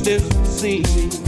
still see me.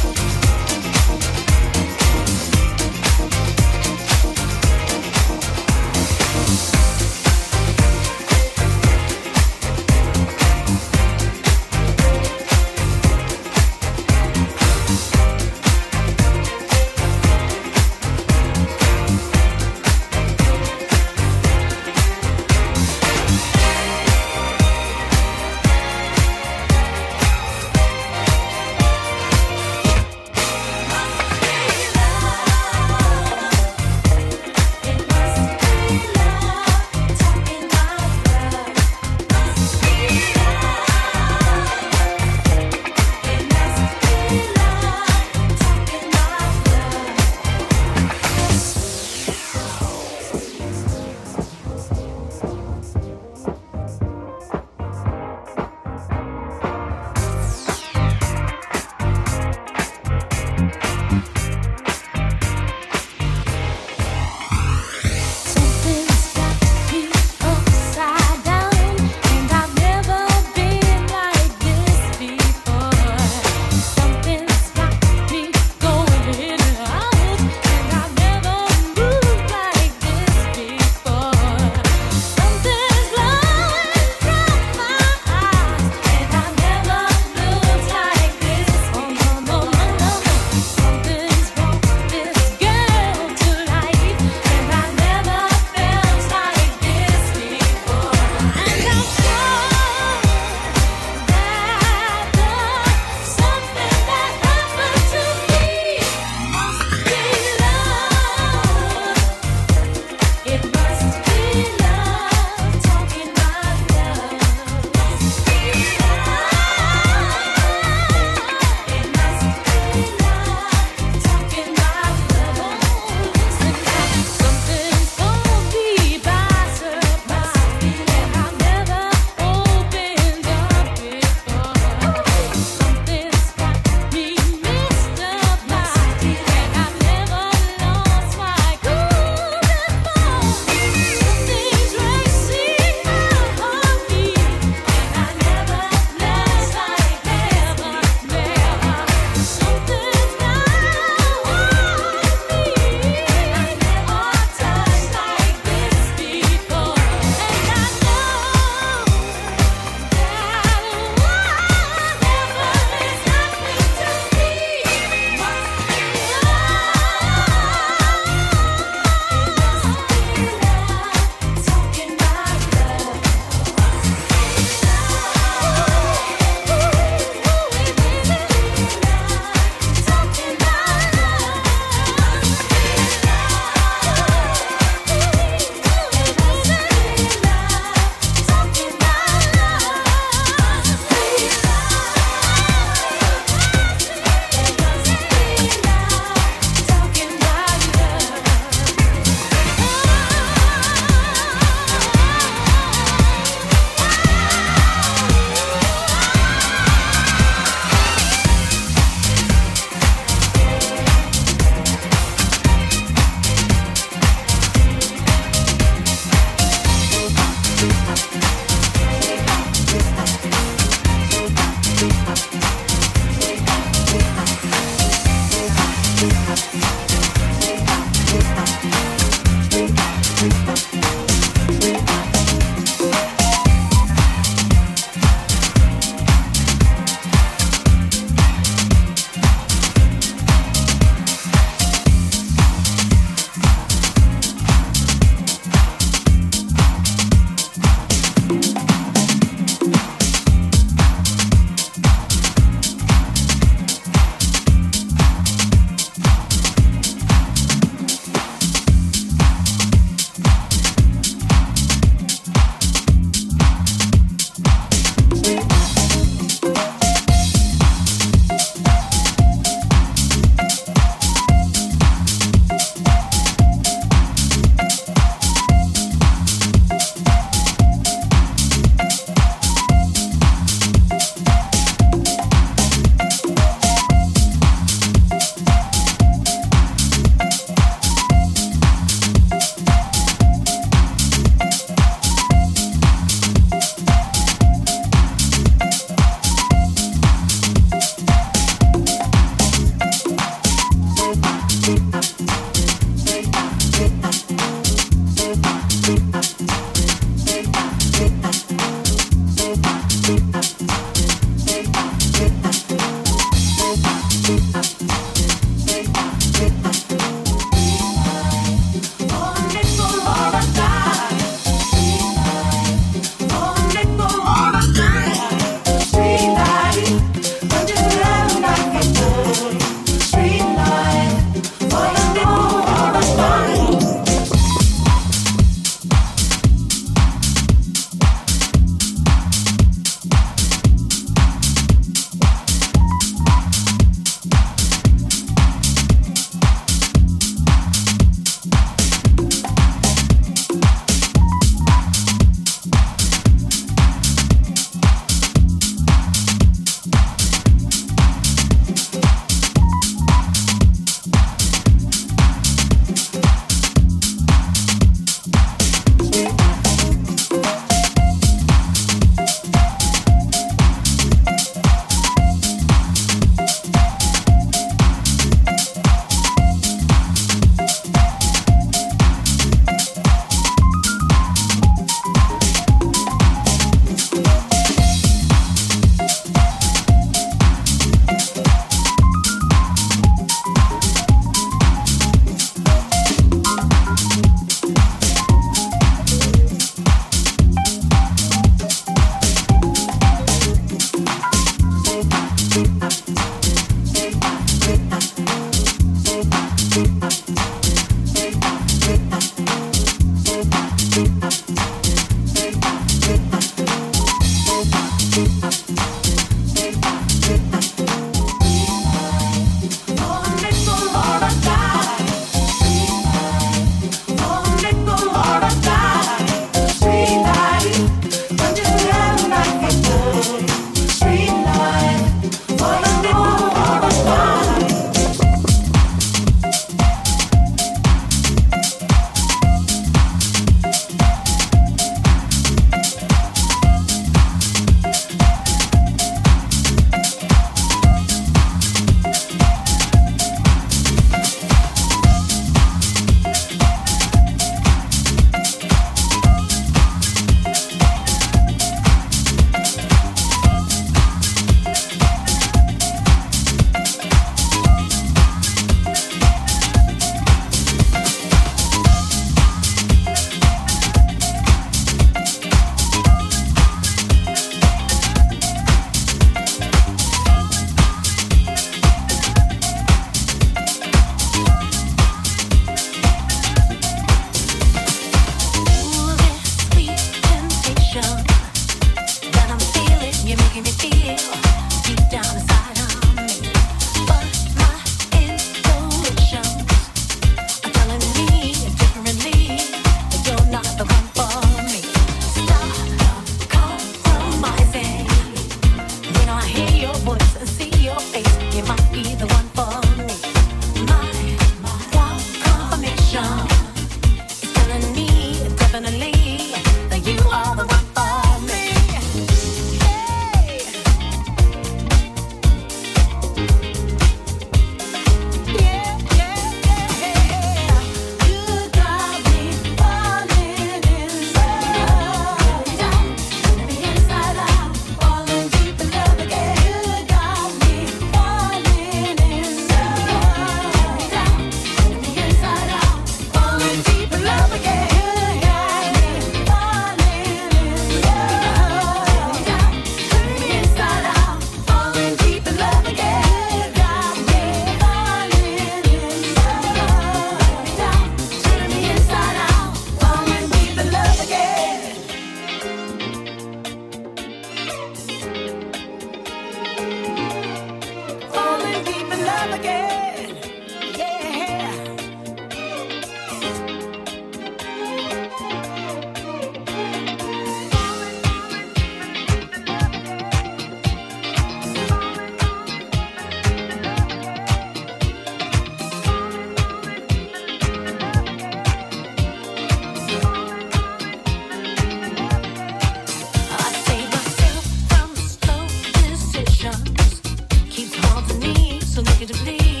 Will